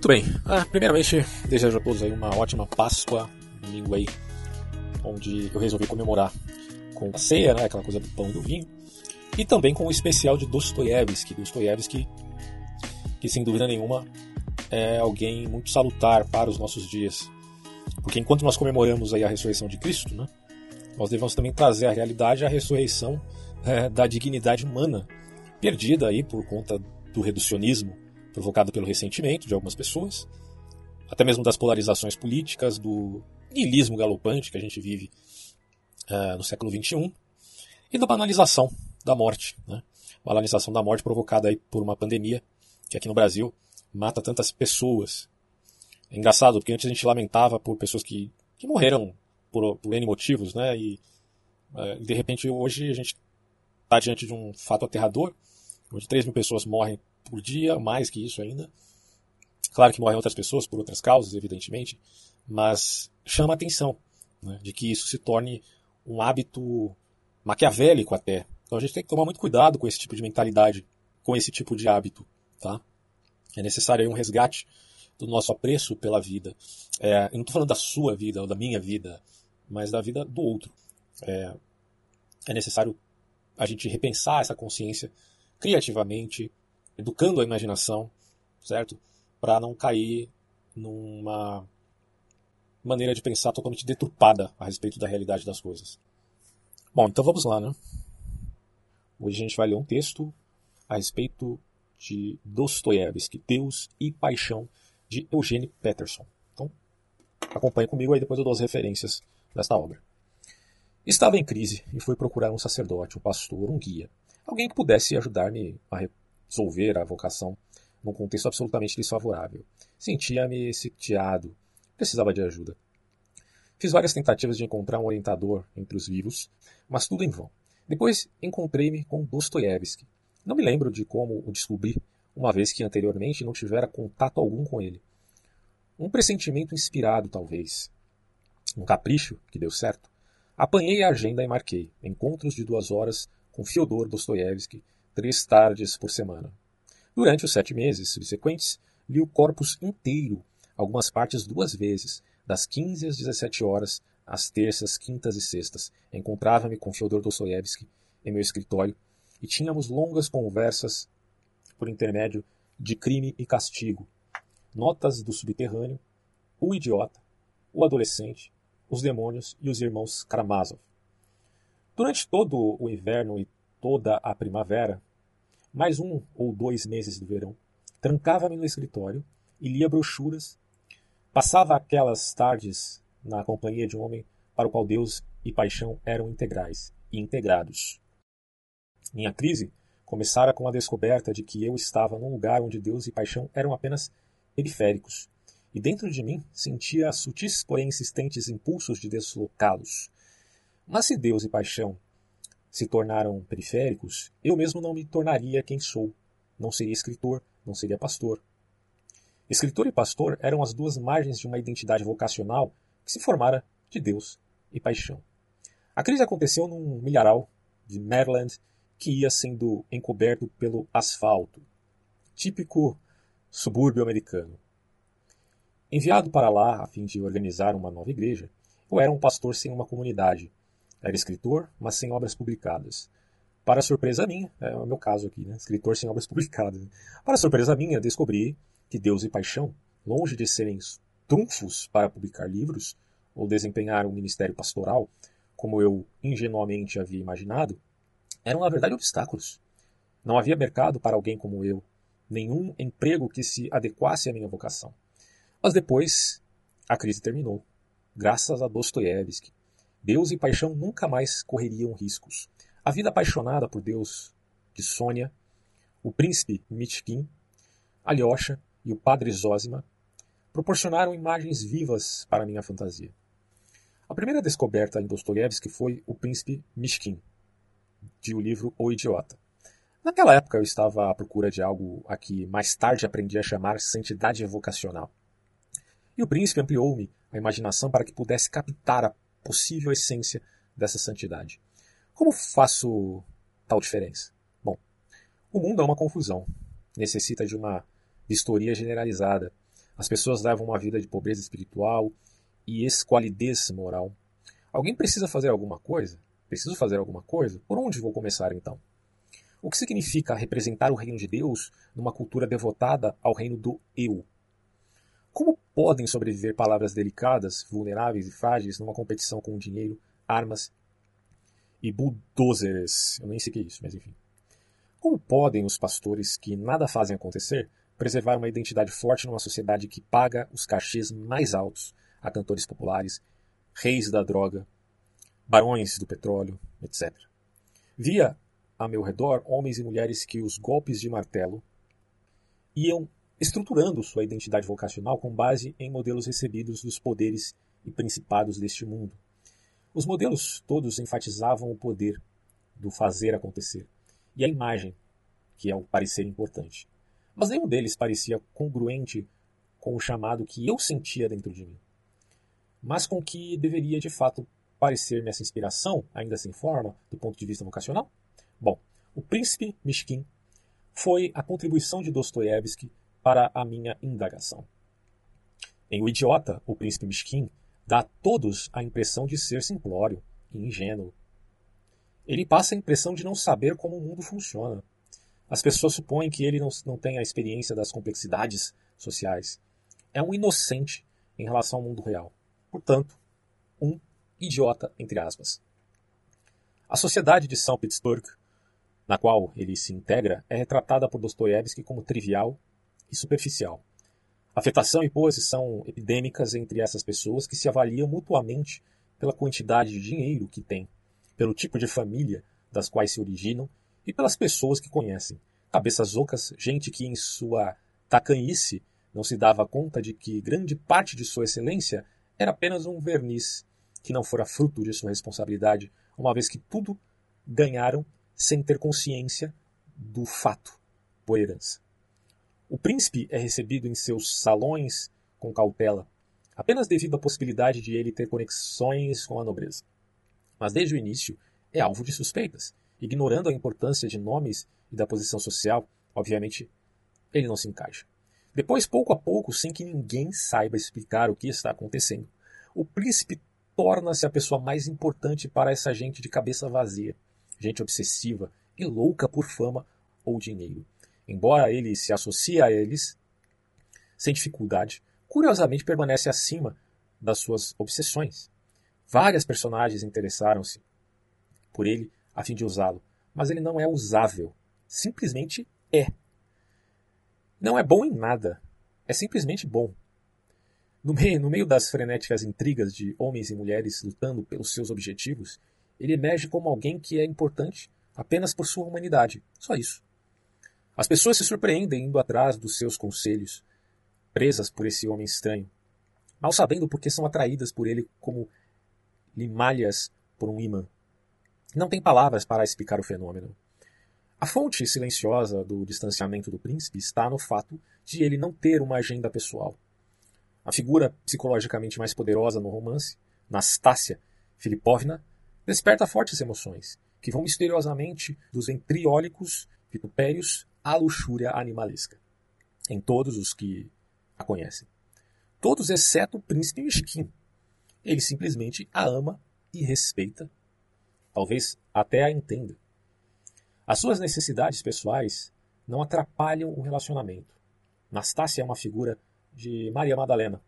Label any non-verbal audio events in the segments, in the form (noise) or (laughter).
Muito bem. Ah, primeiramente, desejo a todos aí uma ótima Páscoa, domingo aí, onde eu resolvi comemorar com a ceia, né, aquela coisa do pão e do vinho, e também com o especial de Dostoiévski, Dostoiévski, que sem dúvida nenhuma é alguém muito salutar para os nossos dias. Porque enquanto nós comemoramos aí a ressurreição de Cristo, né, nós devemos também trazer à realidade a ressurreição é, da dignidade humana, perdida aí por conta do reducionismo provocado pelo ressentimento de algumas pessoas, até mesmo das polarizações políticas, do niilismo galopante que a gente vive uh, no século XXI, e da banalização da morte. Né? Banalização da morte provocada aí por uma pandemia que aqui no Brasil mata tantas pessoas. É engraçado, porque antes a gente lamentava por pessoas que, que morreram por, por N motivos, né? E uh, de repente hoje a gente está diante de um fato aterrador, onde 3 mil pessoas morrem por dia, mais que isso ainda. Claro que morrem outras pessoas por outras causas, evidentemente, mas chama atenção né, de que isso se torne um hábito maquiavélico até. Então a gente tem que tomar muito cuidado com esse tipo de mentalidade, com esse tipo de hábito. Tá? É necessário um resgate do nosso apreço pela vida. É, eu não estou falando da sua vida ou da minha vida, mas da vida do outro. É, é necessário a gente repensar essa consciência criativamente, educando a imaginação, certo? Para não cair numa maneira de pensar totalmente deturpada a respeito da realidade das coisas. Bom, então vamos lá, né? Hoje a gente vai ler um texto a respeito de Dostoiévski, Deus e Paixão, de Eugene Peterson. Então, acompanhe comigo aí, depois eu dou as referências desta obra. Estava em crise e fui procurar um sacerdote, um pastor, um guia, alguém que pudesse ajudar-me a resolver a vocação num contexto absolutamente desfavorável. Sentia-me sitiado, precisava de ajuda. Fiz várias tentativas de encontrar um orientador entre os vivos, mas tudo em vão. Depois encontrei-me com Dostoiévski. Não me lembro de como o descobri, uma vez que anteriormente não tivera contato algum com ele. Um pressentimento inspirado, talvez. Um capricho que deu certo. Apanhei a agenda e marquei encontros de duas horas com Fyodor Dostoiévski três tardes por semana. Durante os sete meses subsequentes, li o corpus inteiro, algumas partes duas vezes, das 15 às 17 horas, às terças, quintas e sextas. Encontrava-me com Fyodor Dostoiévski em meu escritório e tínhamos longas conversas por intermédio de crime e castigo, notas do subterrâneo, o idiota, o adolescente, os demônios e os irmãos Karamazov. Durante todo o inverno e toda a primavera, mais um ou dois meses do verão, trancava-me no escritório e lia brochuras. Passava aquelas tardes na companhia de um homem para o qual Deus e paixão eram integrais e integrados. Minha crise começara com a descoberta de que eu estava num lugar onde Deus e paixão eram apenas periféricos, e dentro de mim sentia sutis, porém insistentes impulsos de deslocá-los. Mas se Deus e paixão se tornaram periféricos, eu mesmo não me tornaria quem sou. Não seria escritor, não seria pastor. Escritor e pastor eram as duas margens de uma identidade vocacional que se formara de Deus e paixão. A crise aconteceu num milharal de Maryland que ia sendo encoberto pelo asfalto, típico subúrbio americano. Enviado para lá a fim de organizar uma nova igreja, eu era um pastor sem uma comunidade, era escritor, mas sem obras publicadas. Para surpresa minha, é o meu caso aqui, né? escritor sem obras (laughs) publicadas. Para surpresa minha, descobri que Deus e paixão, longe de serem trunfos para publicar livros ou desempenhar um ministério pastoral, como eu ingenuamente havia imaginado, eram na verdade obstáculos. Não havia mercado para alguém como eu, nenhum emprego que se adequasse à minha vocação. Mas depois a crise terminou, graças a Dostoiévski, Deus e paixão nunca mais correriam riscos. A vida apaixonada por Deus de Sônia, o príncipe Mitchkin, Alyosha e o padre Zosima proporcionaram imagens vivas para minha fantasia. A primeira descoberta em Dostoiévski foi o príncipe Mishkin, de o livro O Idiota. Naquela época eu estava à procura de algo a que mais tarde aprendi a chamar santidade vocacional. E o príncipe ampliou-me a imaginação para que pudesse captar a possível essência dessa santidade. Como faço tal diferença? Bom, o mundo é uma confusão, necessita de uma vistoria generalizada. As pessoas levam uma vida de pobreza espiritual e esqualidez moral. Alguém precisa fazer alguma coisa? Preciso fazer alguma coisa? Por onde vou começar então? O que significa representar o reino de Deus numa cultura devotada ao reino do eu? Como podem sobreviver palavras delicadas, vulneráveis e frágeis numa competição com dinheiro, armas e bulldozers? Eu nem sei o que é isso, mas enfim. Como podem os pastores que nada fazem acontecer preservar uma identidade forte numa sociedade que paga os cachês mais altos a cantores populares, reis da droga, barões do petróleo, etc. Via a meu redor homens e mulheres que os golpes de martelo iam estruturando sua identidade vocacional com base em modelos recebidos dos poderes e principados deste mundo. Os modelos todos enfatizavam o poder do fazer acontecer e a imagem, que é o parecer importante. Mas nenhum deles parecia congruente com o chamado que eu sentia dentro de mim, mas com que deveria de fato parecer-me essa inspiração, ainda sem forma, do ponto de vista vocacional? Bom, O Príncipe Mishkin foi a contribuição de Dostoiévski para a minha indagação. Em O Idiota, o Príncipe Mishkin dá a todos a impressão de ser simplório e ingênuo. Ele passa a impressão de não saber como o mundo funciona. As pessoas supõem que ele não, não tem a experiência das complexidades sociais. É um inocente em relação ao mundo real. Portanto, um idiota, entre aspas. A sociedade de São Petersburgo na qual ele se integra, é retratada por Dostoiévski como trivial e superficial. Afetação e pose são epidêmicas entre essas pessoas que se avaliam mutuamente pela quantidade de dinheiro que têm, pelo tipo de família das quais se originam e pelas pessoas que conhecem. Cabeças ocas, gente que em sua tacanhice não se dava conta de que grande parte de sua excelência era apenas um verniz que não fora fruto de sua responsabilidade, uma vez que tudo ganharam sem ter consciência do fato por herança. O príncipe é recebido em seus salões com cautela, apenas devido à possibilidade de ele ter conexões com a nobreza. Mas desde o início é alvo de suspeitas, ignorando a importância de nomes e da posição social, obviamente ele não se encaixa. Depois, pouco a pouco, sem que ninguém saiba explicar o que está acontecendo, o príncipe torna-se a pessoa mais importante para essa gente de cabeça vazia, gente obsessiva e louca por fama ou dinheiro. Embora ele se associe a eles sem dificuldade, curiosamente permanece acima das suas obsessões. Várias personagens interessaram-se por ele a fim de usá-lo, mas ele não é usável. Simplesmente é. Não é bom em nada. É simplesmente bom. No meio, no meio das frenéticas intrigas de homens e mulheres lutando pelos seus objetivos, ele emerge como alguém que é importante apenas por sua humanidade. Só isso. As pessoas se surpreendem indo atrás dos seus conselhos, presas por esse homem estranho, mal sabendo porque são atraídas por ele como limalhas por um imã. Não tem palavras para explicar o fenômeno. A fonte silenciosa do distanciamento do príncipe está no fato de ele não ter uma agenda pessoal. A figura psicologicamente mais poderosa no romance, Nastácia Filipovna, desperta fortes emoções, que vão misteriosamente dos entriólicos vitupérios à luxúria animalesca, em todos os que a conhecem. Todos exceto o príncipe Mishkin. Ele simplesmente a ama e respeita, talvez até a entenda. As suas necessidades pessoais não atrapalham o relacionamento. Nastácia é uma figura de Maria Madalena,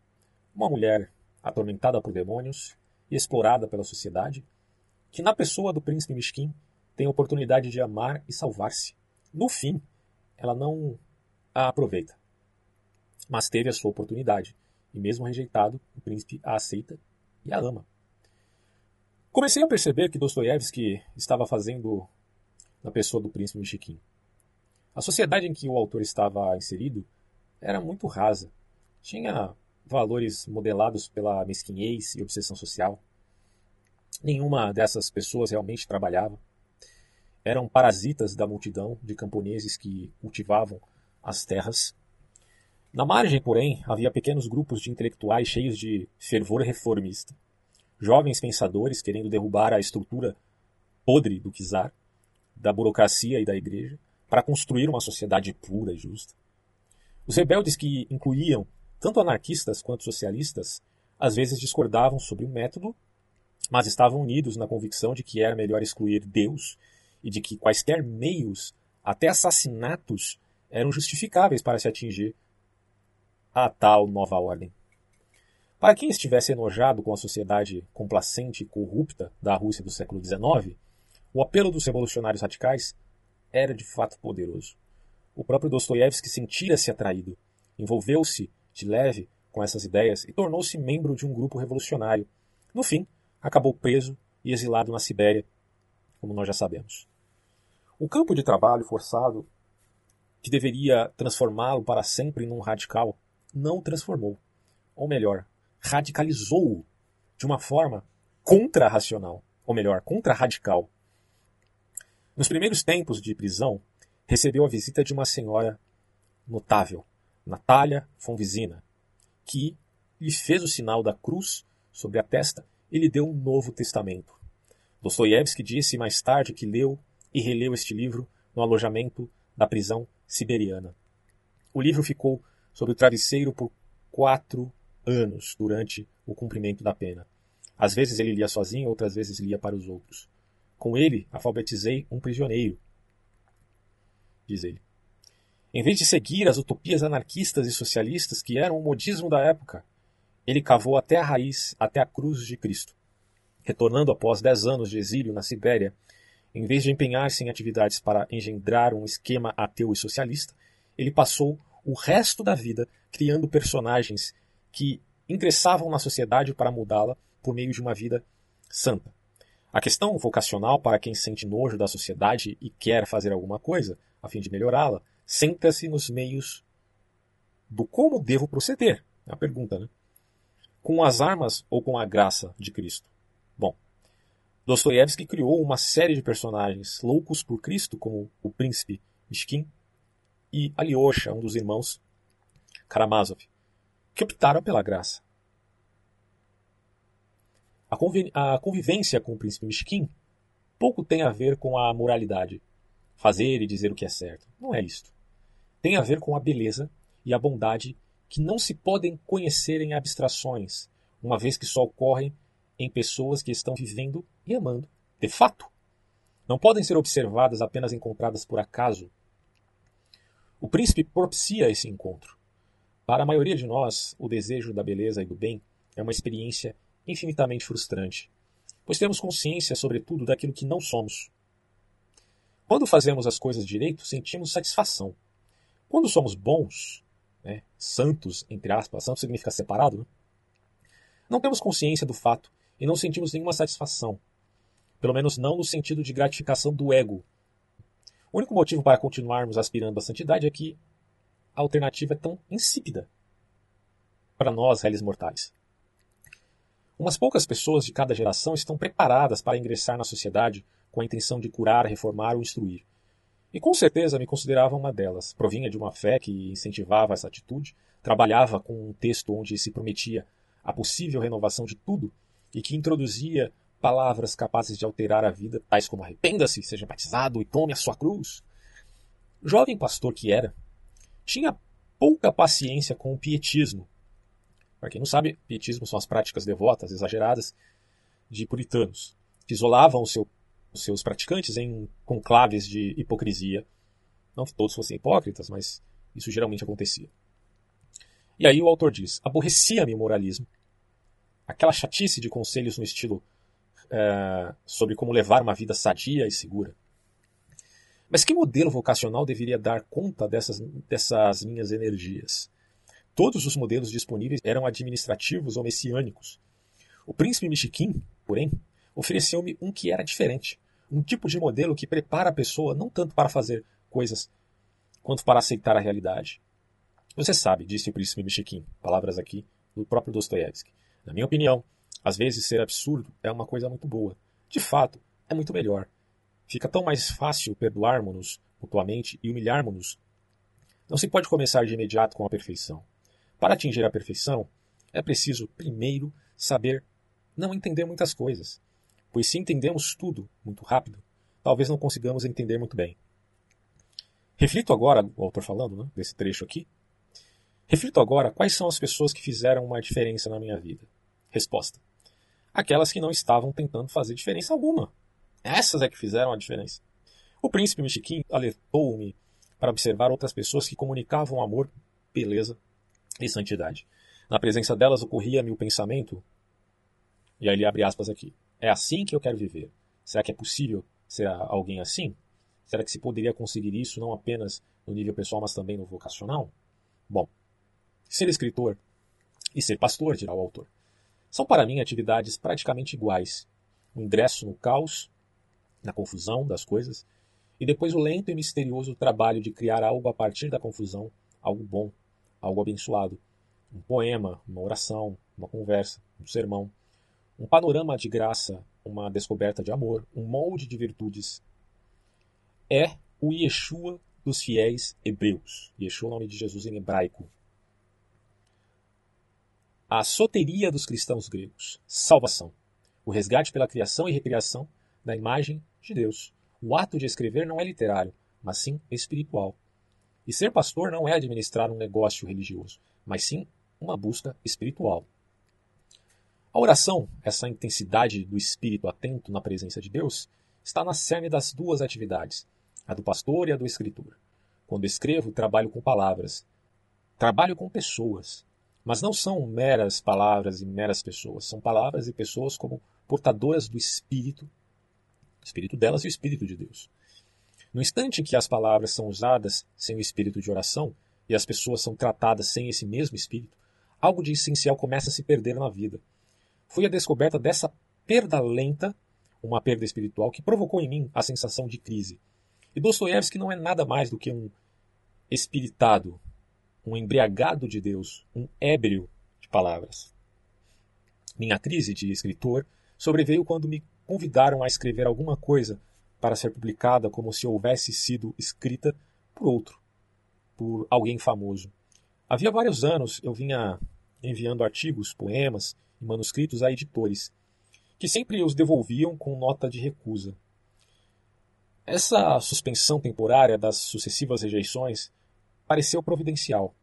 uma mulher atormentada por demônios e explorada pela sociedade, que na pessoa do príncipe Mishkin tem a oportunidade de amar e salvar-se. No fim, ela não a aproveita, mas teve a sua oportunidade, e mesmo rejeitado, o príncipe a aceita e a ama. Comecei a perceber que Dostoiévski estava fazendo na pessoa do príncipe Mishkin. A sociedade em que o autor estava inserido era muito rasa. Tinha valores modelados pela mesquinhez e obsessão social. Nenhuma dessas pessoas realmente trabalhava. Eram parasitas da multidão de camponeses que cultivavam as terras. Na margem, porém, havia pequenos grupos de intelectuais cheios de fervor reformista. Jovens pensadores querendo derrubar a estrutura podre do czar, da burocracia e da igreja, para construir uma sociedade pura e justa. Os rebeldes que incluíam Tanto anarquistas quanto socialistas às vezes discordavam sobre o método, mas estavam unidos na convicção de que era melhor excluir Deus e de que quaisquer meios, até assassinatos, eram justificáveis para se atingir a tal nova ordem. Para quem estivesse enojado com a sociedade complacente e corrupta da Rússia do século XIX, o apelo dos revolucionários radicais era de fato poderoso. O próprio Dostoiévski sentia-se atraído, envolveu-se de leve com essas ideias e tornou-se membro de um grupo revolucionário. No fim, acabou preso e exilado na Sibéria, como nós já sabemos. O campo de trabalho forçado, que deveria transformá-lo para sempre num radical, não o transformou. Ou melhor, radicalizou-o de uma forma contra-racional. Ou melhor, contra-radical. Nos primeiros tempos de prisão, recebeu a visita de uma senhora notável, Natália Fonvizina, que lhe fez o sinal da cruz sobre a testa e lhe deu um novo testamento. Dostoiévski disse mais tarde que leu e releu este livro no alojamento da prisão siberiana. O livro ficou sobre o travesseiro por quatro anos durante o cumprimento da pena. Às vezes ele lia sozinho, outras vezes lia para os outros. Com ele, alfabetizei um prisioneiro, diz ele. Em vez de seguir as utopias anarquistas e socialistas que eram o modismo da época, ele cavou até a raiz, até a cruz de Cristo. Retornando após dez anos de exílio na Sibéria, em vez de empenhar-se em atividades para engendrar um esquema ateu e socialista, ele passou o resto da vida criando personagens que ingressavam na sociedade para mudá-la por meio de uma vida santa. A questão vocacional para quem sente nojo da sociedade e quer fazer alguma coisa a fim de melhorá-la senta-se nos meios do como devo proceder. É a pergunta, né? Com as armas ou com a graça de Cristo? Bom, Dostoiévski criou uma série de personagens loucos por Cristo, como o príncipe Mishkin e Alyosha, um dos irmãos Karamazov, que optaram pela graça. A, a convivência com o príncipe Mishkin pouco tem a ver com a moralidade, fazer e dizer o que é certo. Não é isto. Tem a ver com a beleza e a bondade que não se podem conhecer em abstrações, uma vez que só ocorrem em pessoas que estão vivendo e amando de fato. Não podem ser observadas apenas encontradas por acaso. O príncipe propicia esse encontro. Para a maioria de nós, o desejo da beleza e do bem é uma experiência infinitamente frustrante, pois temos consciência, sobretudo, daquilo que não somos. Quando fazemos as coisas direito, sentimos satisfação. Quando somos bons, né, santos, entre aspas, santo significa separado, né, não temos consciência do fato e não sentimos nenhuma satisfação. Pelo menos não no sentido de gratificação do ego. O único motivo para continuarmos aspirando à santidade é que a alternativa é tão insípida para nós, réis mortais. Umas poucas pessoas de cada geração estão preparadas para ingressar na sociedade com a intenção de curar, reformar ou instruir. E com certeza me considerava uma delas. Provinha de uma fé que incentivava essa atitude, trabalhava com um texto onde se prometia a possível renovação de tudo e que introduzia palavras capazes de alterar a vida, tais como arrependa-se, seja batizado e tome a sua cruz. Jovem pastor que era, tinha pouca paciência com o pietismo. Para quem não sabe, pietismo são as práticas devotas exageradas de puritanos, que isolavam seu os seus praticantes em conclaves de hipocrisia. Não que todos fossem hipócritas, mas isso geralmente acontecia. E aí o autor diz: aborrecia-me o moralismo. Aquela chatice de conselhos no estilo é, sobre como levar uma vida sadia e segura. Mas que modelo vocacional deveria dar conta dessas, dessas minhas energias? Todos os modelos disponíveis eram administrativos ou messiânicos. O príncipe Michiquim, porém, ofereceu-me um que era diferente um tipo de modelo que prepara a pessoa não tanto para fazer coisas, quanto para aceitar a realidade. Você sabe, disse o príncipe Michikin, palavras aqui do próprio Dostoiévski. Na minha opinião, às vezes ser absurdo é uma coisa muito boa. De fato, é muito melhor. Fica tão mais fácil perdoarmos-nos mutuamente e humilharmos-nos. Não se pode começar de imediato com a perfeição. Para atingir a perfeição, é preciso primeiro saber não entender muitas coisas pois se entendemos tudo muito rápido, talvez não consigamos entender muito bem. Reflito agora, o autor falando né, desse trecho aqui, Reflito agora quais são as pessoas que fizeram uma diferença na minha vida. Resposta: Aquelas que não estavam tentando fazer diferença alguma. Essas é que fizeram a diferença. O príncipe Michiquim alertou-me para observar outras pessoas que comunicavam amor, beleza e santidade. Na presença delas ocorria-me o pensamento, e aí ele abre aspas aqui, é assim que eu quero viver. Será que é possível ser alguém assim? Será que se poderia conseguir isso não apenas no nível pessoal, mas também no vocacional? Bom, ser escritor e ser pastor, dirá o autor, são para mim atividades praticamente iguais. O ingresso no caos, na confusão das coisas, e depois o lento e misterioso trabalho de criar algo a partir da confusão, algo bom, algo abençoado. Um poema, uma oração, uma conversa, um sermão, um panorama de graça, uma descoberta de amor, um molde de virtudes. É o Yeshua dos fiéis hebreus. Yeshua é o nome de Jesus em hebraico. A soteria dos cristãos gregos. Salvação. O resgate pela criação e recriação da imagem de Deus. O ato de escrever não é literário, mas sim espiritual. E ser pastor não é administrar um negócio religioso, mas sim uma busca espiritual. A oração, essa intensidade do espírito atento na presença de Deus, está na cerne das duas atividades, a do pastor e a do escritor. Quando escrevo, trabalho com palavras, trabalho com pessoas, mas não são meras palavras e meras pessoas, são palavras e pessoas como portadoras do espírito, o espírito delas e o espírito de Deus. No instante em que as palavras são usadas sem o espírito de oração e as pessoas são tratadas sem esse mesmo espírito, algo de essencial começa a se perder na vida foi a descoberta dessa perda lenta, uma perda espiritual, que provocou em mim a sensação de crise. E Dostoiévski não é nada mais do que um espiritado, um embriagado de Deus, um ébrio de palavras. Minha crise de escritor sobreveio quando me convidaram a escrever alguma coisa para ser publicada como se houvesse sido escrita por outro, por alguém famoso. Havia vários anos eu vinha enviando artigos, poemas e manuscritos a editores, que sempre os devolviam com nota de recusa. Essa suspensão temporária das sucessivas rejeições pareceu providencial.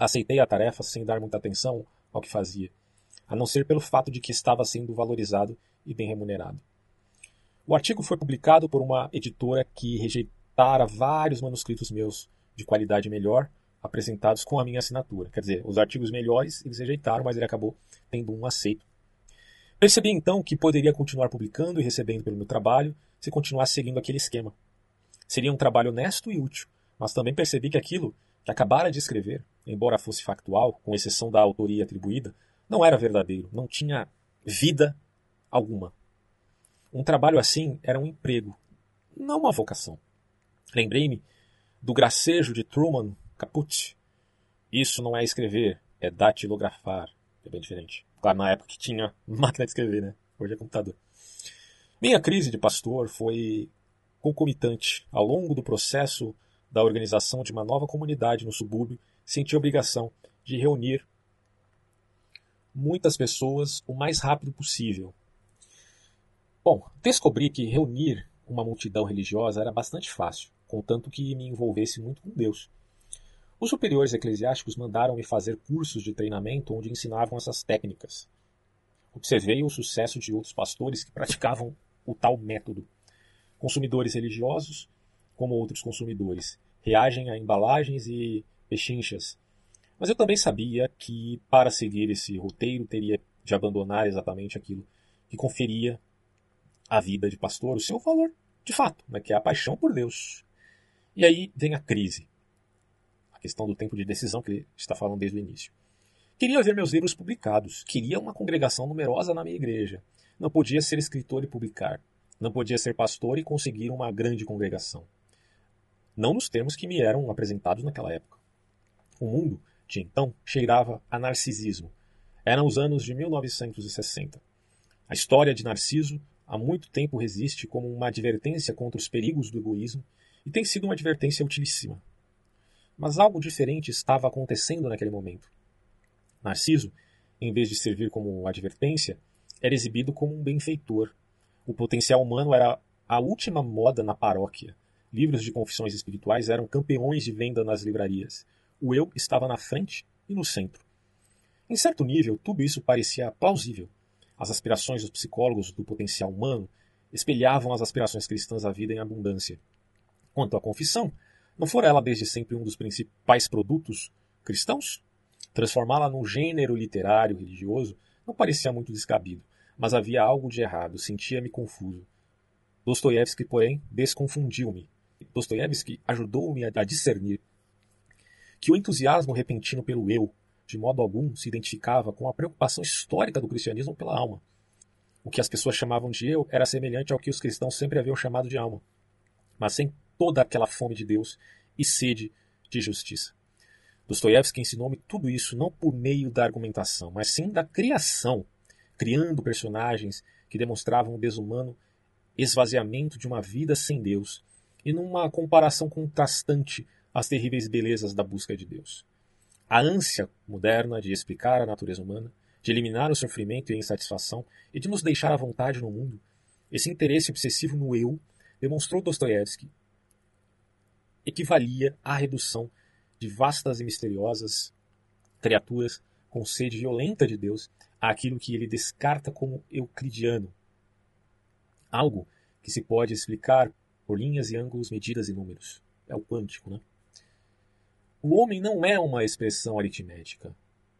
Aceitei a tarefa sem dar muita atenção ao que fazia, a não ser pelo fato de que estava sendo valorizado e bem remunerado. O artigo foi publicado por uma editora que rejeitara vários manuscritos meus de qualidade melhor apresentados com a minha assinatura. Quer dizer, os artigos melhores eles rejeitaram, mas ele acabou tendo um aceito. Percebi então que poderia continuar publicando e recebendo pelo meu trabalho se continuasse seguindo aquele esquema. Seria um trabalho honesto e útil, mas também percebi que aquilo que acabara de escrever, embora fosse factual, com exceção da autoria atribuída, não era verdadeiro, não tinha vida alguma. Um trabalho assim era um emprego, não uma vocação. Lembrei-me do gracejo de Truman Caput. Isso não é escrever, é datilografar. É bem diferente. Claro, na época que tinha (laughs) máquina de escrever, né? Hoje é computador. Minha crise de pastor foi concomitante. Ao longo do processo da organização de uma nova comunidade no subúrbio, senti a obrigação de reunir muitas pessoas o mais rápido possível. Bom, descobri que reunir uma multidão religiosa era bastante fácil, contanto que me envolvesse muito com Deus. Os superiores eclesiásticos mandaram-me fazer cursos de treinamento onde ensinavam essas técnicas. Observei o sucesso de outros pastores que praticavam o tal método. Consumidores religiosos, como outros consumidores, reagem a embalagens e pechinchas. Mas eu também sabia que, para seguir esse roteiro, teria de abandonar exatamente aquilo que conferia à vida de pastor o seu valor de fato, né, que é a paixão por Deus. E aí vem a crise questão do tempo de decisão que ele está falando desde o início. Queria ver meus livros publicados, queria uma congregação numerosa na minha igreja. Não podia ser escritor e publicar. Não podia ser pastor e conseguir uma grande congregação. Não nos termos que me eram apresentados naquela época. O mundo, de então, cheirava a narcisismo. Eram os anos de 1960. A história de Narciso há muito tempo resiste como uma advertência contra os perigos do egoísmo e tem sido uma advertência utilíssima. Mas algo diferente estava acontecendo naquele momento. Narciso, em vez de servir como advertência, era exibido como um benfeitor. O potencial humano era a última moda na paróquia. Livros de confissões espirituais eram campeões de venda nas livrarias. O eu estava na frente e no centro. Em certo nível, tudo isso parecia plausível. As aspirações dos psicólogos do potencial humano espelhavam as aspirações cristãs à vida em abundância. Quanto à confissão, não fora ela desde sempre um dos principais produtos cristãos? Transformá-la num gênero literário religioso não parecia muito descabido, mas havia algo de errado, sentia-me confuso. Dostoiévski, porém, desconfundiu-me. Dostoiévski ajudou-me a discernir que o entusiasmo repentino pelo eu, de modo algum, se identificava com a preocupação histórica do cristianismo pela alma. O que as pessoas chamavam de eu era semelhante ao que os cristãos sempre haviam chamado de alma, mas sem toda aquela fome de Deus e sede de justiça. Dostoiévski ensinou-me tudo isso não por meio da argumentação, mas sim da criação, criando personagens que demonstravam o desumano esvaziamento de uma vida sem Deus e numa comparação contrastante às terríveis belezas da busca de Deus. A ânsia moderna de explicar a natureza humana, de eliminar o sofrimento e a insatisfação e de nos deixar à vontade no mundo, esse interesse obsessivo no eu, demonstrou Dostoiévski, equivalia à redução de vastas e misteriosas criaturas com sede violenta de Deus àquilo que ele descarta como euclidiano, algo que se pode explicar por linhas e ângulos, medidas e números. É o quântico, né? O homem não é uma expressão aritmética.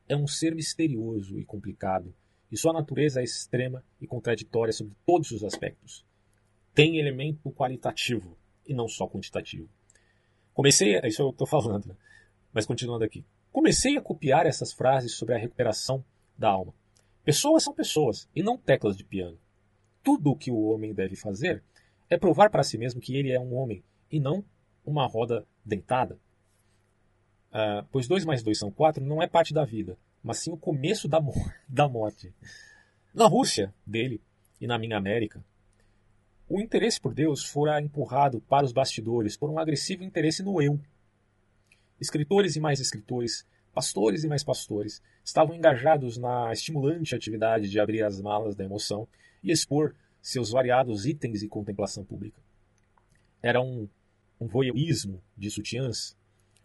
É um ser misterioso e complicado, e sua natureza é extrema e contraditória sobre todos os aspectos. Tem elemento qualitativo e não só quantitativo. Comecei, isso eu estou falando, né? mas continuando aqui. Comecei a copiar essas frases sobre a recuperação da alma. Pessoas são pessoas e não teclas de piano. Tudo o que o homem deve fazer é provar para si mesmo que ele é um homem e não uma roda dentada. Uh, pois 2 mais 2 são 4 não é parte da vida, mas sim o começo da, (laughs) da morte. Na Rússia dele e na minha América, o interesse por Deus fora empurrado para os bastidores por um agressivo interesse no eu. Escritores e mais escritores, pastores e mais pastores, estavam engajados na estimulante atividade de abrir as malas da emoção e expor seus variados itens de contemplação pública. Era um, um voyeurismo de sutiãs,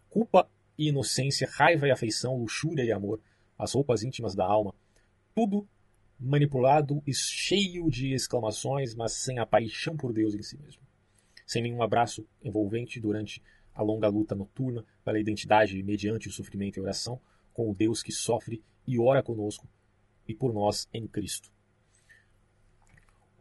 culpa e inocência, raiva e afeição, luxúria e amor, as roupas íntimas da alma, tudo manipulado e cheio de exclamações, mas sem a paixão por Deus em si mesmo. Sem nenhum abraço envolvente durante a longa luta noturna pela identidade mediante o sofrimento e oração com o Deus que sofre e ora conosco e por nós em Cristo.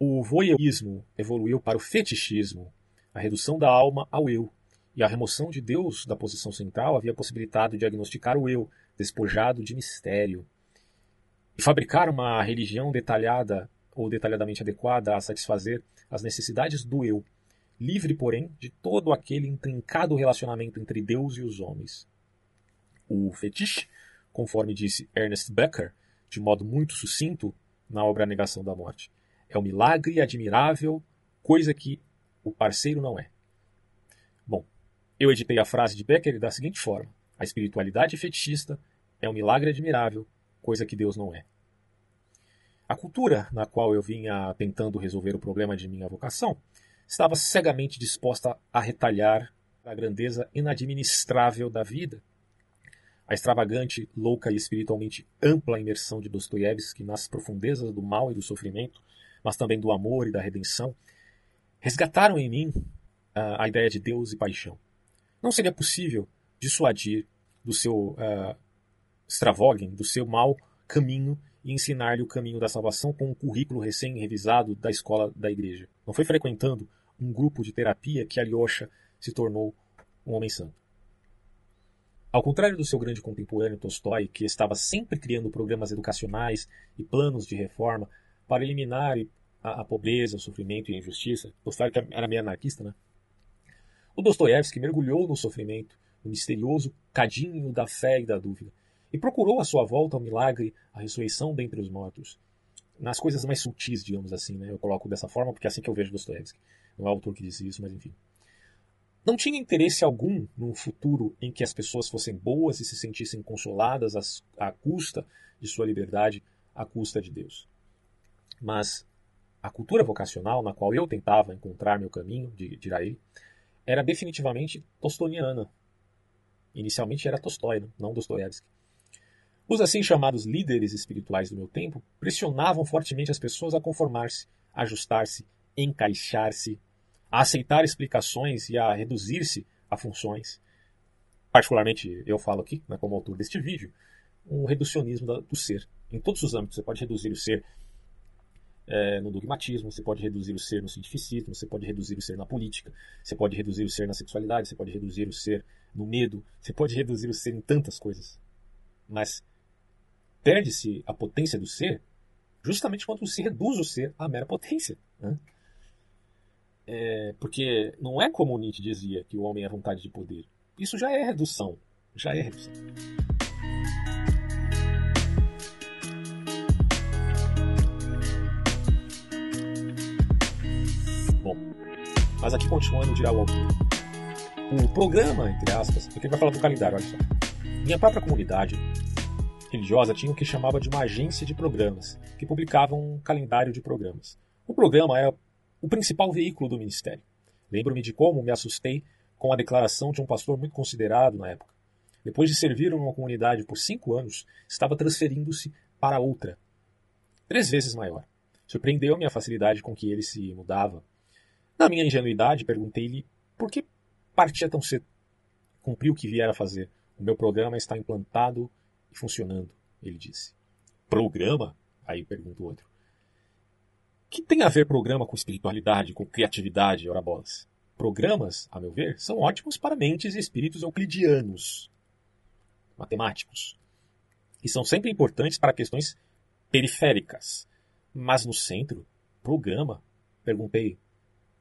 O voyeurismo evoluiu para o fetichismo, a redução da alma ao eu, e a remoção de Deus da posição central havia possibilitado diagnosticar o eu, despojado de mistério, e fabricar uma religião detalhada ou detalhadamente adequada a satisfazer as necessidades do eu, livre, porém, de todo aquele intrincado relacionamento entre Deus e os homens. O fetiche, conforme disse Ernest Becker, de modo muito sucinto na obra A Negação da Morte, é um milagre admirável, coisa que o parceiro não é. Bom, eu editei a frase de Becker da seguinte forma: A espiritualidade fetichista é um milagre admirável, coisa que Deus não é. A cultura na qual eu vinha tentando resolver o problema de minha vocação estava cegamente disposta a retalhar a grandeza inadministrável da vida. A extravagante, louca e espiritualmente ampla imersão de Dostoiévski nas profundezas do mal e do sofrimento, mas também do amor e da redenção, resgataram em mim uh, a ideia de Deus e paixão. Não seria possível dissuadir do seu uh, extravogen, do seu mau caminho e ensinar-lhe o caminho da salvação com um currículo recém-revisado da escola da igreja. Não foi frequentando um grupo de terapia que Alyosha se tornou um homem santo. Ao contrário do seu grande contemporâneo Tolstói, que estava sempre criando programas educacionais e planos de reforma para eliminar a, a pobreza, o sofrimento e a injustiça, Tolstói era meio anarquista, né? O Dostoiévski mergulhou no sofrimento, no misterioso cadinho da fé e da dúvida, e procurou à sua volta o milagre, a ressurreição dentre os mortos. Nas coisas mais sutis, digamos assim, né? eu coloco dessa forma porque é assim que eu vejo Dostoiévski. Não é o autor que disse isso, mas enfim. Não tinha interesse algum num futuro em que as pessoas fossem boas e se sentissem consoladas à custa de sua liberdade, à custa de Deus. Mas a cultura vocacional na qual eu tentava encontrar meu caminho, dirá ele, era definitivamente tostoniana. Inicialmente era Tolstói, não Dostoiévski. Os assim chamados líderes espirituais do meu tempo pressionavam fortemente as pessoas a conformar-se, ajustar-se, encaixar-se, a aceitar explicações e a reduzir-se a funções. Particularmente, eu falo aqui, né, como autor deste vídeo, um reducionismo do ser. Em todos os âmbitos, você pode reduzir o ser é, no dogmatismo, você pode reduzir o ser no cientificismo, você pode reduzir o ser na política, você pode reduzir o ser na sexualidade, você pode reduzir o ser no medo, você pode reduzir o ser em tantas coisas. Mas perde-se a potência do ser justamente quando se reduz o ser à mera potência. Né? É, porque não é como Nietzsche dizia que o homem é vontade de poder. Isso já é redução. Já é redução. Bom, mas aqui continuando de ao autor. O programa, entre aspas, porque ele vai falar do calendário, olha só. Minha própria comunidade religiosa tinha o que chamava de uma agência de programas, que publicava um calendário de programas. O programa era o principal veículo do ministério. Lembro-me de como me assustei com a declaração de um pastor muito considerado na época. Depois de servir uma comunidade por cinco anos, estava transferindo-se para outra, três vezes maior. Surpreendeu-me a facilidade com que ele se mudava. Na minha ingenuidade, perguntei-lhe por que partia tão cedo. Cumpriu o que viera fazer. O meu programa está implantado e funcionando, ele disse. Programa? Aí pergunta o outro. Que tem a ver programa com espiritualidade, com criatividade, ora bolas? Programas, a meu ver, são ótimos para mentes e espíritos euclidianos, matemáticos, e são sempre importantes para questões periféricas. Mas no centro, programa, perguntei.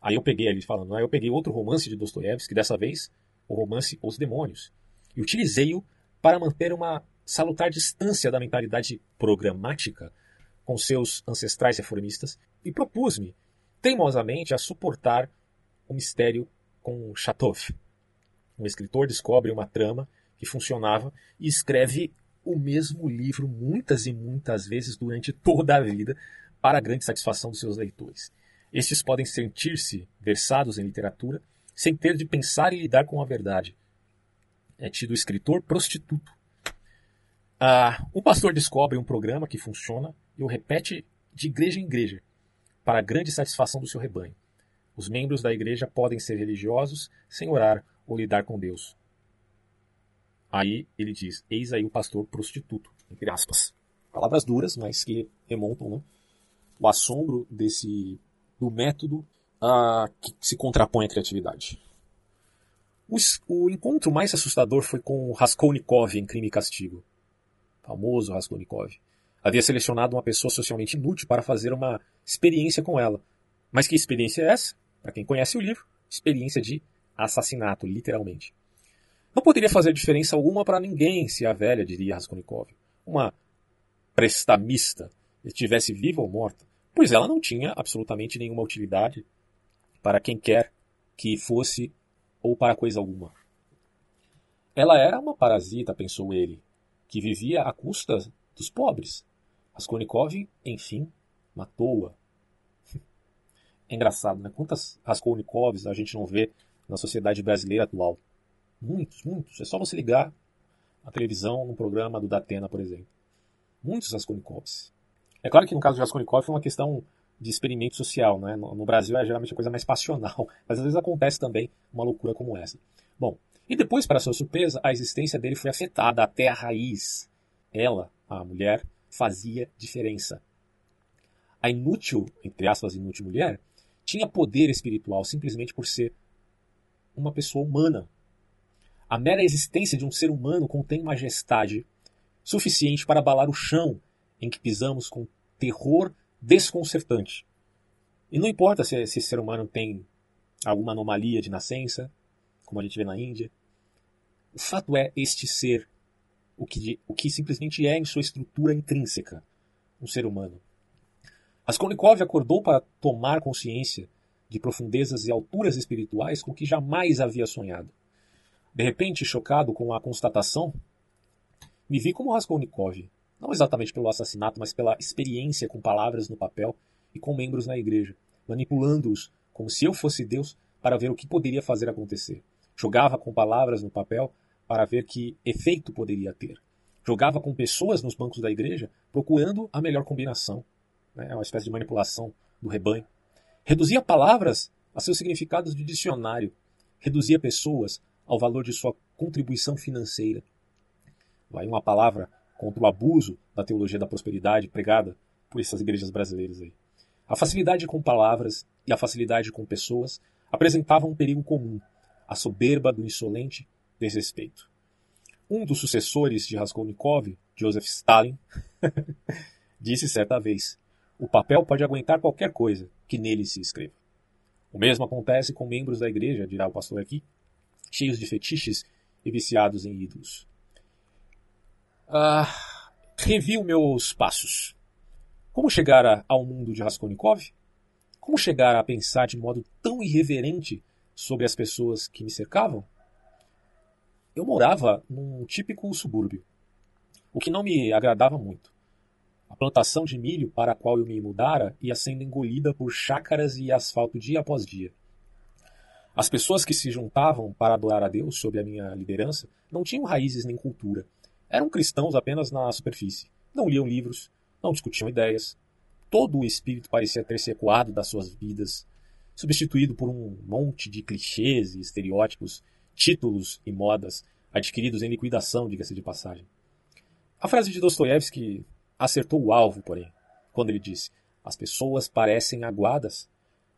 Aí eu peguei ali falando, aí eu peguei outro romance de Dostoiévski, dessa vez o romance Os Demônios, e utilizei-o para manter uma salutar distância da mentalidade programática com seus ancestrais reformistas e propus-me, teimosamente, a suportar o mistério com Chatov. Um escritor descobre uma trama que funcionava e escreve o mesmo livro muitas e muitas vezes durante toda a vida para a grande satisfação dos seus leitores. Estes podem sentir-se versados em literatura sem ter de pensar e lidar com a verdade. É tido escritor prostituto ah, o pastor descobre um programa que funciona e o repete de igreja em igreja, para grande satisfação do seu rebanho. Os membros da igreja podem ser religiosos sem orar ou lidar com Deus. Aí ele diz: Eis aí o pastor prostituto, entre aspas. Palavras duras, mas que remontam né, o assombro desse do método ah, que se contrapõe à criatividade. O, o encontro mais assustador foi com Raskolnikov em Crime e Castigo famoso Raskolnikov, havia selecionado uma pessoa socialmente inútil para fazer uma experiência com ela. Mas que experiência é essa? Para quem conhece o livro, experiência de assassinato, literalmente. Não poderia fazer diferença alguma para ninguém se a velha, diria Raskolnikov, uma prestamista, estivesse viva ou morta, pois ela não tinha absolutamente nenhuma utilidade para quem quer que fosse ou para coisa alguma. Ela era uma parasita, pensou ele, que vivia à custa dos pobres. Raskolnikov, enfim, matou-a. (laughs) É engraçado, né? Quantas Raskolnikovs a gente não vê na sociedade brasileira atual? Muitos, muitos. É só você ligar a televisão num programa do Datena, por exemplo. Muitos Raskolnikovs. É claro que no caso de Raskolnikov foi uma questão de experimento social, né? No Brasil é geralmente a coisa mais passional, (laughs) mas às vezes acontece também uma loucura como essa. Bom, e depois, para sua surpresa, a existência dele foi afetada até a raiz. Ela, a mulher, fazia diferença. A inútil, entre aspas, inútil mulher, tinha poder espiritual simplesmente por ser uma pessoa humana. A mera existência de um ser humano contém majestade suficiente para abalar o chão em que pisamos com terror desconcertante. E não importa se esse ser humano tem alguma anomalia de nascença, como a gente vê na Índia, o fato é este ser o que, o que simplesmente é em sua estrutura intrínseca, um ser humano. Raskolnikov acordou para tomar consciência de profundezas e alturas espirituais com que jamais havia sonhado. De repente, chocado com a constatação, me vi como Raskolnikov, não exatamente pelo assassinato, mas pela experiência com palavras no papel e com membros na igreja, manipulando-os como se eu fosse Deus para ver o que poderia fazer acontecer. Jogava com palavras no papel para ver que efeito poderia ter. Jogava com pessoas nos bancos da igreja, procurando a melhor combinação. Né? É uma espécie de manipulação do rebanho. Reduzia palavras a seus significados de dicionário. Reduzia pessoas ao valor de sua contribuição financeira. Vai uma palavra contra o abuso da teologia da prosperidade pregada por essas igrejas brasileiras aí. A facilidade com palavras e a facilidade com pessoas apresentavam um perigo comum, a soberba do insolente desrespeito. Um dos sucessores de Raskolnikov, Joseph Stalin, (laughs) disse certa vez: o papel pode aguentar qualquer coisa que nele se escreva. O mesmo acontece com membros da igreja, dirá o pastor aqui, cheios de fetiches e viciados em ídolos. Ah, revi os meus passos. Como chegar ao mundo de Raskolnikov? Como chegar a pensar de modo tão irreverente sobre as pessoas que me cercavam? Eu morava num típico subúrbio, o que não me agradava muito. A plantação de milho para a qual eu me mudara ia sendo engolida por chácaras e asfalto dia após dia. As pessoas que se juntavam para adorar a Deus sob a minha liderança não tinham raízes nem cultura eram cristãos apenas na superfície. Não liam livros, não discutiam ideias. Todo o espírito parecia ter se ecoado das suas vidas, substituído por um monte de clichês e estereótipos, títulos e modas adquiridos em liquidação, diga-se de passagem. A frase de Dostoiévski acertou o alvo, porém, quando ele disse: As pessoas parecem aguadas,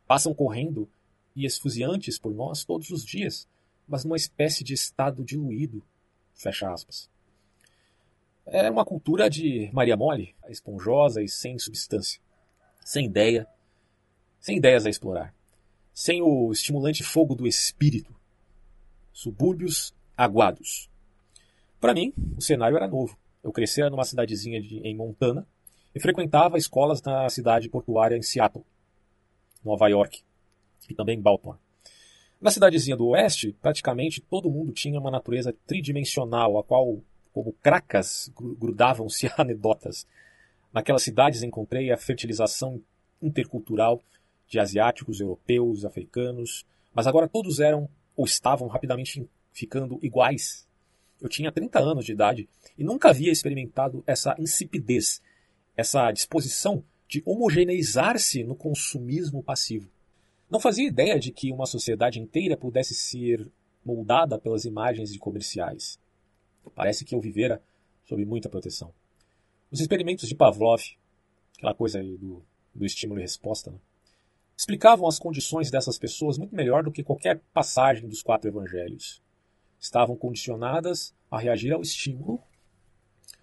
passam correndo e esfuziantes por nós todos os dias, mas numa espécie de estado diluído. Fecha aspas. Era uma cultura de Maria Mole, esponjosa e sem substância, sem ideia, sem ideias a explorar, sem o estimulante fogo do espírito. Subúrbios aguados. Para mim, o cenário era novo. Eu crescia numa cidadezinha de, em Montana e frequentava escolas na cidade portuária em Seattle, Nova York, e também Baltimore. Na cidadezinha do oeste, praticamente todo mundo tinha uma natureza tridimensional, a qual como cracas grudavam-se (laughs) anedotas. Naquelas cidades encontrei a fertilização intercultural de asiáticos, europeus, africanos, mas agora todos eram ou estavam rapidamente ficando iguais. Eu tinha 30 anos de idade e nunca havia experimentado essa insipidez, essa disposição de homogeneizar-se no consumismo passivo. Não fazia ideia de que uma sociedade inteira pudesse ser moldada pelas imagens de comerciais. Parece que eu vivera sob muita proteção. Os experimentos de Pavlov, aquela coisa aí do, do estímulo e resposta, né? explicavam as condições dessas pessoas muito melhor do que qualquer passagem dos quatro evangelhos. Estavam condicionadas a reagir ao estímulo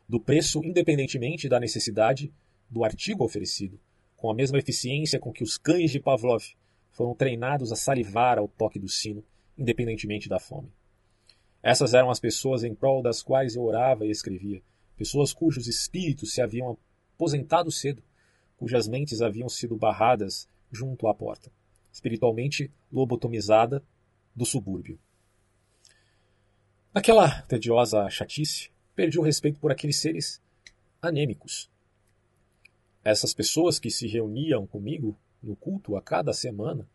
do preço independentemente da necessidade do artigo oferecido, com a mesma eficiência com que os cães de Pavlov foram treinados a salivar ao toque do sino, independentemente da fome. Essas eram as pessoas em prol das quais eu orava e escrevia, pessoas cujos espíritos se haviam aposentado cedo, cujas mentes haviam sido barradas junto à porta, espiritualmente lobotomizada do subúrbio. Naquela tediosa chatice, perdi o respeito por aqueles seres anêmicos. Essas pessoas que se reuniam comigo no culto a cada semana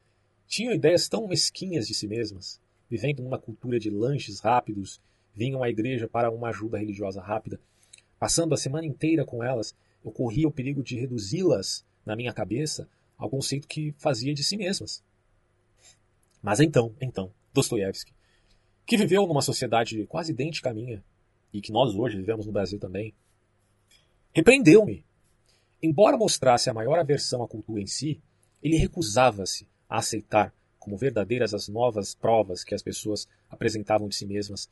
tinham ideias tão mesquinhas de si mesmas, vivendo numa cultura de lanches rápidos, vinham à igreja para uma ajuda religiosa rápida. Passando a semana inteira com elas, eu corria o perigo de reduzi-las, na minha cabeça, ao conceito que fazia de si mesmas. Mas então, então, Dostoiévski, que viveu numa sociedade quase idêntica à minha, e que nós hoje vivemos no Brasil também, repreendeu-me. Embora mostrasse a maior aversão à cultura em si, ele recusava-se a aceitar como verdadeiras as novas provas que as pessoas apresentavam de si mesmas,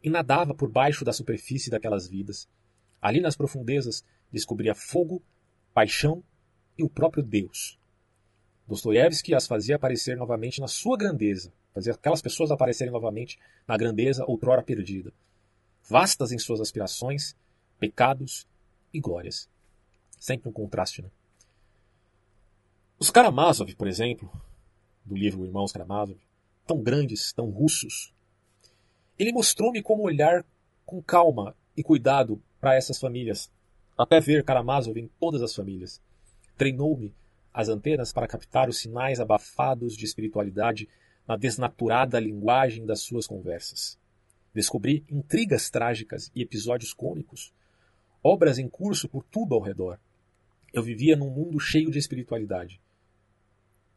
e nadava por baixo da superfície daquelas vidas. Ali nas profundezas descobria fogo, paixão e o próprio Deus. Dostoiévski as fazia aparecer novamente na sua grandeza, fazia aquelas pessoas aparecerem novamente na grandeza outrora perdida, vastas em suas aspirações, pecados e glórias. Sempre um contraste, né? Os Karamazov, por exemplo, do livro Irmãos Karamazov, tão grandes, tão russos, ele mostrou-me como olhar com calma e cuidado para essas famílias, até ver Karamazov em todas as famílias. Treinou-me as antenas para captar os sinais abafados de espiritualidade na desnaturada linguagem das suas conversas. Descobri intrigas trágicas e episódios cômicos obras em curso por tudo ao redor. Eu vivia num mundo cheio de espiritualidade.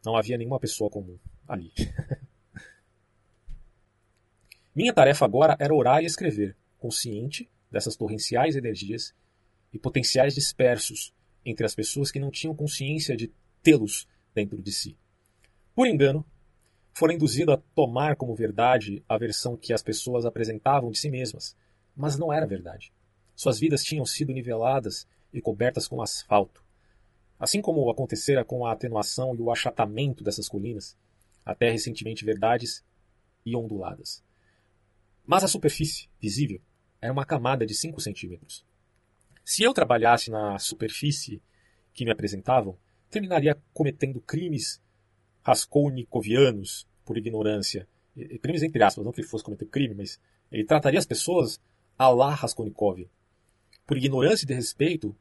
Não havia nenhuma pessoa comum ali. (laughs) Minha tarefa agora era orar e escrever, consciente dessas torrenciais energias e potenciais dispersos entre as pessoas que não tinham consciência de tê-los dentro de si. Por engano, foram induzidos a tomar como verdade a versão que as pessoas apresentavam de si mesmas, mas não era verdade. Suas vidas tinham sido niveladas e cobertas com asfalto. Assim como acontecera com a atenuação e o achatamento dessas colinas, até recentemente verdades e onduladas. Mas a superfície, visível, era uma camada de 5 centímetros. Se eu trabalhasse na superfície que me apresentavam, terminaria cometendo crimes raskolnikovianos por ignorância. Crimes entre aspas, não que ele fosse cometer crime, mas ele trataria as pessoas a lá Raskolnikov, por ignorância e desrespeito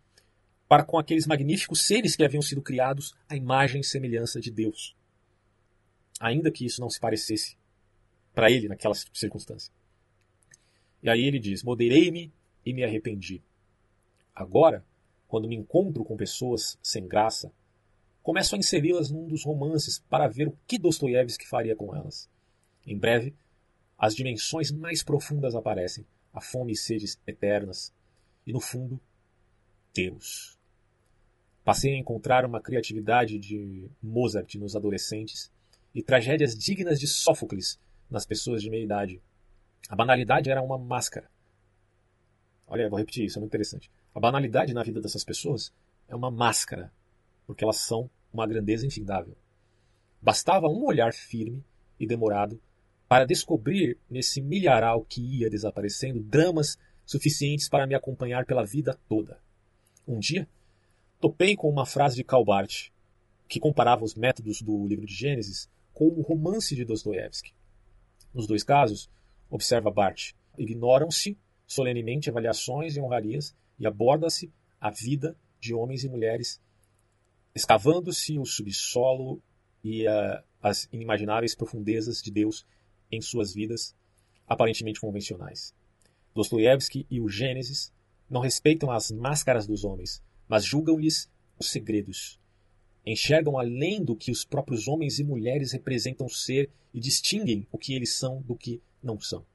para com aqueles magníficos seres que haviam sido criados à imagem e semelhança de Deus. Ainda que isso não se parecesse para ele naquela circunstância. E aí ele diz: Moderei-me e me arrependi. Agora, quando me encontro com pessoas sem graça, começo a inseri-las num dos romances para ver o que Dostoiévski faria com elas. Em breve, as dimensões mais profundas aparecem, a fome e sedes eternas, e no fundo, Deus. Passei a encontrar uma criatividade de Mozart nos adolescentes e tragédias dignas de Sófocles nas pessoas de meia idade. A banalidade era uma máscara. Olha, vou repetir isso, é muito interessante. A banalidade na vida dessas pessoas é uma máscara, porque elas são uma grandeza infindável. Bastava um olhar firme e demorado para descobrir nesse milharal que ia desaparecendo dramas suficientes para me acompanhar pela vida toda. Um dia, topei com uma frase de Calbart, que comparava os métodos do livro de Gênesis com o romance de Dostoiévski. Nos dois casos, observa Bart, ignoram-se solenemente avaliações e honrarias e aborda-se a vida de homens e mulheres, escavando-se o subsolo e uh, as inimagináveis profundezas de Deus em suas vidas aparentemente convencionais. Dostoiévski e o Gênesis não respeitam as máscaras dos homens, mas julgam-lhes os segredos. Enxergam além do que os próprios homens e mulheres representam ser e distinguem o que eles são do que não são.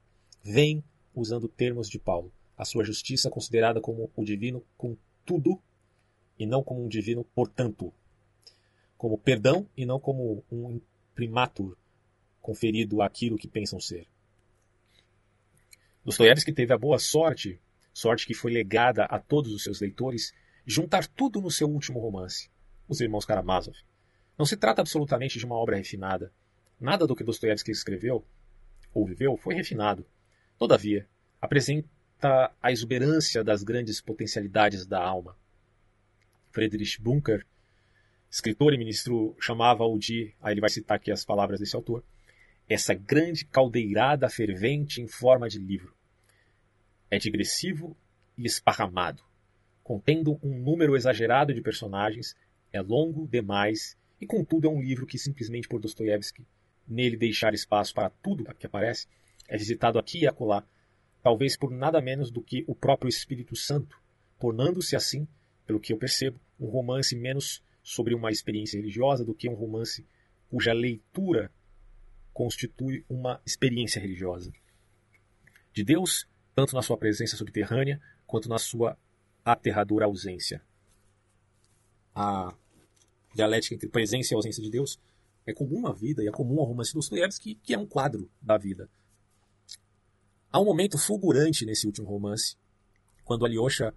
Vêm, usando termos de Paulo, a sua justiça considerada como o divino com tudo e não como um divino portanto, como perdão e não como um imprimatur conferido àquilo que pensam ser. Dostoiévski teve a boa sorte, sorte que foi legada a todos os seus leitores, juntar tudo no seu último romance, Os Irmãos Karamazov. Não se trata absolutamente de uma obra refinada. Nada do que Dostoiévski escreveu ou viveu foi refinado. Todavia, apresenta a exuberância das grandes potencialidades da alma. Friedrich Bunker, escritor e ministro, chamava-o de, aí ele vai citar aqui as palavras desse autor, essa grande caldeirada fervente em forma de livro. É digressivo e esparramado, contendo um número exagerado de personagens, é longo demais e, contudo, é um livro que, simplesmente por Dostoiévski, nele deixar espaço para tudo que aparece, é visitado aqui e acolá, talvez por nada menos do que o próprio Espírito Santo, tornando-se assim, pelo que eu percebo, um romance menos sobre uma experiência religiosa do que um romance cuja leitura constitui uma experiência religiosa. De Deus, tanto na sua presença subterrânea quanto na sua aterradora ausência. A dialética entre presença e ausência de Deus é comum à vida e é comum ao romance dos Dostoiévski, que é um quadro da vida. Há um momento fulgurante nesse último romance, quando Alyosha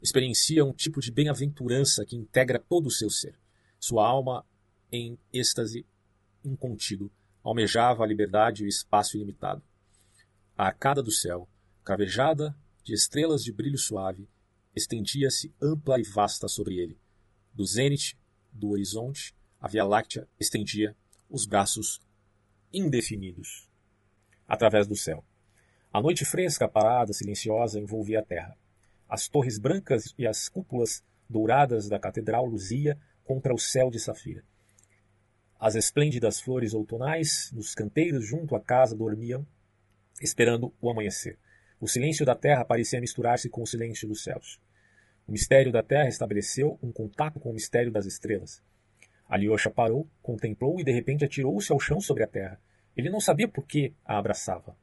experiencia um tipo de bem-aventurança que integra todo o seu ser, sua alma em êxtase incontido, almejava a liberdade e o espaço ilimitado. A arcada do céu, cravejada de estrelas de brilho suave, estendia-se ampla e vasta sobre ele. Do zênite, do horizonte, a Via Láctea estendia os braços indefinidos através do céu. A noite fresca, parada, silenciosa, envolvia a terra. As torres brancas e as cúpulas douradas da catedral luzia contra o céu de safira. As esplêndidas flores outonais nos canteiros junto à casa dormiam, esperando o amanhecer. O silêncio da terra parecia misturar-se com o silêncio dos céus. O mistério da Terra estabeleceu um contato com o mistério das estrelas. Alyosha parou, contemplou e de repente atirou-se ao chão sobre a Terra. Ele não sabia por que a abraçava.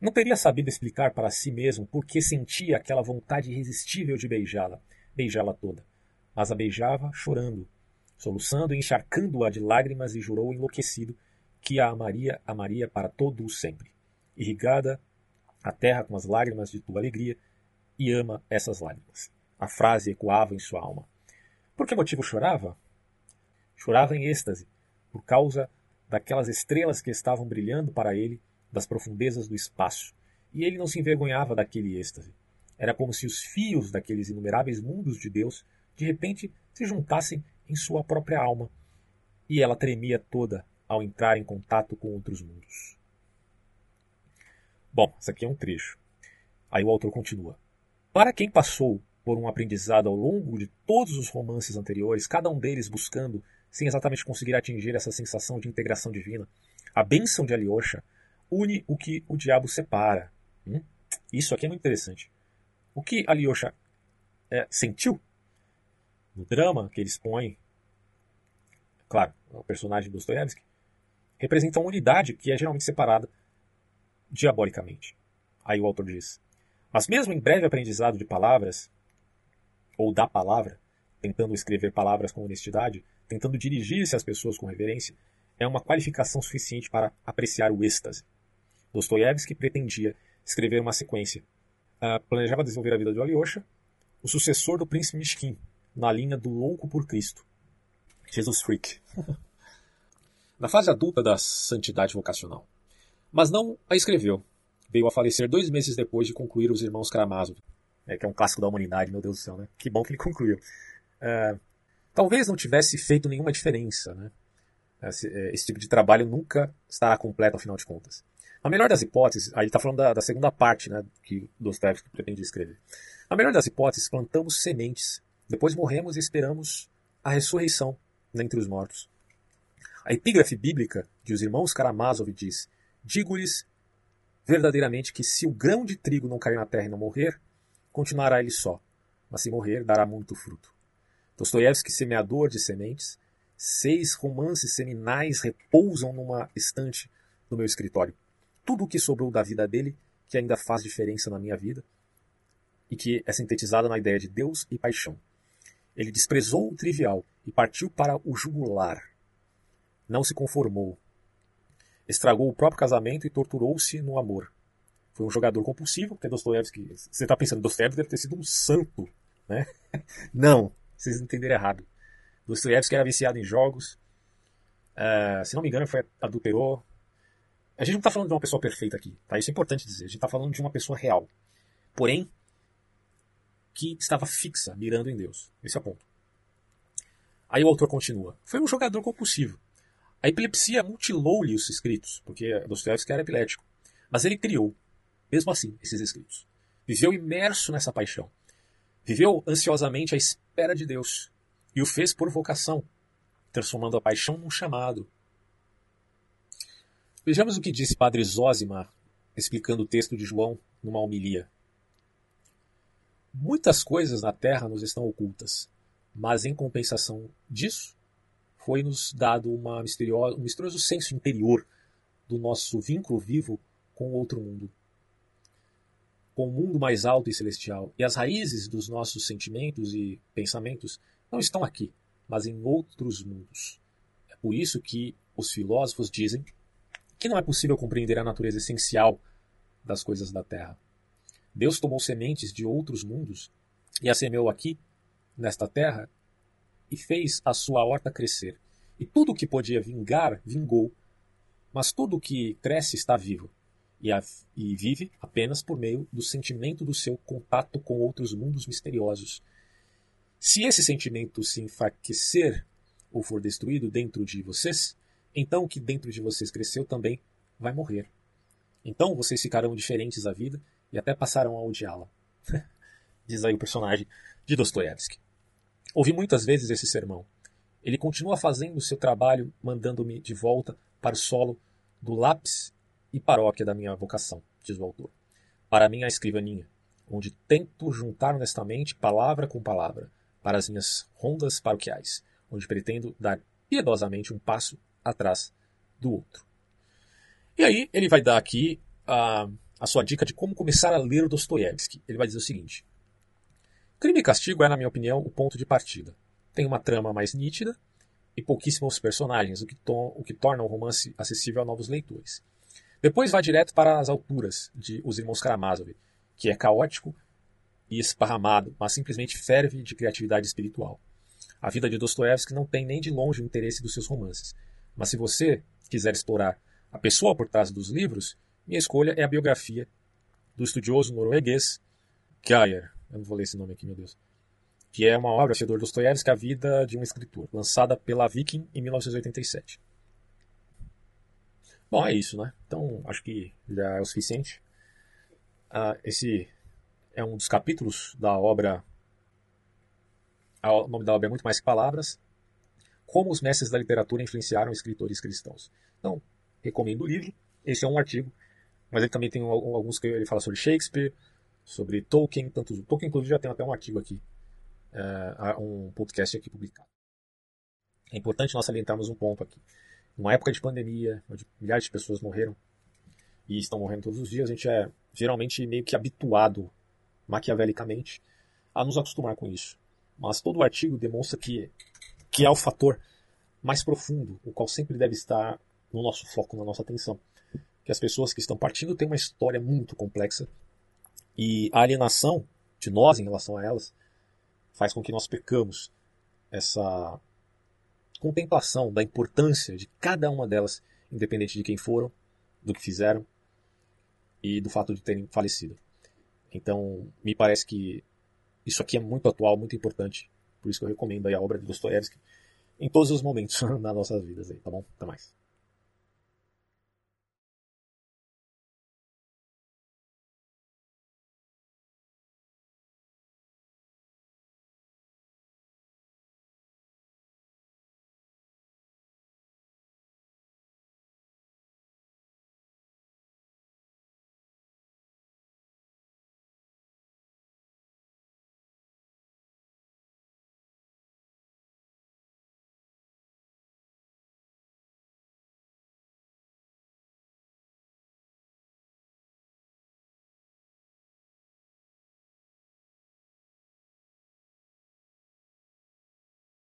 Não teria sabido explicar para si mesmo por que sentia aquela vontade irresistível de beijá-la, beijá-la toda. Mas a beijava chorando, soluçando e encharcando-a de lágrimas e jurou enlouquecido que a amaria, amaria para todo o sempre. Irrigada a terra com as lágrimas de tua alegria, e ama essas lágrimas. A frase ecoava em sua alma. Por que motivo chorava? Chorava em êxtase, por causa daquelas estrelas que estavam brilhando para ele das profundezas do espaço, e ele não se envergonhava daquele êxtase. Era como se os fios daqueles inumeráveis mundos de Deus de repente se juntassem em sua própria alma, e ela tremia toda ao entrar em contato com outros mundos. Bom, isso aqui é um trecho. Aí o autor continua. Para quem passou por um aprendizado ao longo de todos os romances anteriores, cada um deles buscando, sem exatamente conseguir atingir essa sensação de integração divina, a bênção de Alyosha une o que o diabo separa. Hum? Isso aqui é muito interessante. O que Alyosha é, sentiu no drama que ele expõe, claro, o personagem Dostoiévski, representa uma unidade que é geralmente separada diabolicamente. Aí o autor diz: Mas mesmo em breve aprendizado de palavras, ou da palavra, tentando escrever palavras com honestidade, tentando dirigir-se às pessoas com reverência, é uma qualificação suficiente para apreciar o êxtase. Dostoiévski pretendia escrever uma sequência. Uh, planejava desenvolver a vida de Alyosha, o sucessor do príncipe Mishkin, na linha do louco por Cristo. Jesus Freak. (laughs) na fase adulta da santidade vocacional. Mas não a escreveu. Veio a falecer dois meses depois de concluir Os Irmãos Karamazov, né, que é um clássico da humanidade, meu Deus do céu, né? Que bom que ele (laughs) concluiu. Uh, talvez não tivesse feito nenhuma diferença, né? Esse, é, esse, tipo de trabalho nunca estará completo, afinal de contas. A melhor das hipóteses, aí ele está falando da, da, segunda parte né, que Dostoevsky pretende escrever. A melhor das hipóteses, plantamos sementes, depois morremos e esperamos a ressurreição dentre os mortos. A epígrafe bíblica de Os Irmãos Karamazov diz: Digo-lhes verdadeiramente que se o grão de trigo não cair na terra e não morrer, continuará ele só, mas se morrer, dará muito fruto. Dostoiévski, semeador de sementes, seis romances seminais repousam numa estante no meu escritório tudo o que sobrou da vida dele, que ainda faz diferença na minha vida, e que é sintetizada na ideia de Deus e paixão. Ele desprezou o trivial e partiu para o jugular. Não se conformou. Estragou o próprio casamento e torturou-se no amor. Foi um jogador compulsivo, porque Dostoiévski. Você está pensando, Dostoiévski deve ter sido um santo, né? (laughs) Não, vocês entenderam errado. Dostoiévski era viciado em jogos. Uh, se não me engano, foi adulterou, a gente não está falando de uma pessoa perfeita aqui, tá? Isso é importante dizer. A gente está falando de uma pessoa real. Porém, que estava fixa, mirando em Deus. Esse é o ponto. Aí o autor continua. Foi um jogador compulsivo. A epilepsia mutilou-lhe os escritos, porque Dostoiévski era epilético. Mas ele criou, mesmo assim, esses escritos. Viveu imerso nessa paixão. Viveu ansiosamente à espera de Deus. E o fez por vocação, transformando a paixão num chamado, Vejamos o que disse Padre Zósima, explicando o texto de João numa homilia. Muitas coisas na terra nos estão ocultas, mas em compensação disso, foi-nos dado uma misteriosa, um misterioso senso interior do nosso vínculo vivo com o outro mundo, com o mundo mais alto e celestial. E as raízes dos nossos sentimentos e pensamentos não estão aqui, mas em outros mundos. É por isso que os filósofos dizem que não é possível compreender a natureza essencial das coisas da Terra. Deus tomou sementes de outros mundos e as semeou aqui, nesta terra, e fez a sua horta crescer. E tudo o que podia vingar, vingou, mas tudo o que cresce está vivo e, a, e vive apenas por meio do sentimento do seu contato com outros mundos misteriosos. Se esse sentimento se enfraquecer ou for destruído dentro de vocês, então o que dentro de vocês cresceu também vai morrer. Então vocês ficarão diferentes à vida e até passarão a odiá-la. (laughs) Diz aí o personagem de Dostoiévski. Ouvi muitas vezes esse sermão. Ele continua fazendo o seu trabalho, mandando-me de volta para o solo do lápis e paróquia da minha vocação, diz o autor. Para mim, a escrivaninha. onde tento juntar honestamente palavra com palavra para as minhas rondas paroquiais, onde pretendo dar piedosamente um passo atrás do outro. E aí ele vai dar aqui a, a sua dica de como começar a ler Dostoiévski. Ele vai dizer o seguinte: Crime e Castigo é, na minha opinião, o ponto de partida. Tem uma trama mais nítida e pouquíssimos personagens, o que, o que torna o romance acessível a novos leitores. Depois vai direto para as alturas de Os Irmãos Karamazov, que é caótico e esparramado, mas simplesmente ferve de criatividade espiritual. A vida de Dostoevsky não tem nem de longe o interesse dos seus romances, mas se você quiser explorar a pessoa por trás dos livros, minha escolha é a biografia do estudioso norueguês Geyer, eu não vou ler esse nome aqui, meu Deus, que é uma obra, Fedor Dostoiévski, A Vida de um Escritor, lançada pela Viking em 1987. Bom, é isso, né? Então, acho que já é o suficiente. Uh, esse é um dos capítulos da obra. O nome da obra é muito mais que palavras. Como os mestres da literatura influenciaram escritores cristãos. Então, recomendo o livro. Esse é um artigo, mas ele também tem alguns que ele fala sobre Shakespeare, sobre Tolkien, tanto Tolkien inclusive já tem até um artigo aqui, uh, um podcast aqui publicado. É importante nós salientarmos um ponto aqui. Numa época de pandemia, onde milhares de pessoas morreram e estão morrendo todos os dias, a gente é geralmente meio que habituado, maquiavelicamente, a nos acostumar com isso. Mas todo o artigo demonstra que, que é o fator mais profundo, o qual sempre deve estar no nosso foco, na nossa atenção. Que as pessoas que estão partindo têm uma história muito complexa e a alienação de nós em relação a elas faz com que nós percamos essa contemplação da importância de cada uma delas, independente de quem foram, do que fizeram e do fato de terem falecido. Então, me parece que isso aqui é muito atual, muito importante. Por isso que eu recomendo a obra de Dostoiévski em todos os momentos (laughs) das nossas vidas. Aí, tá bom? Até mais.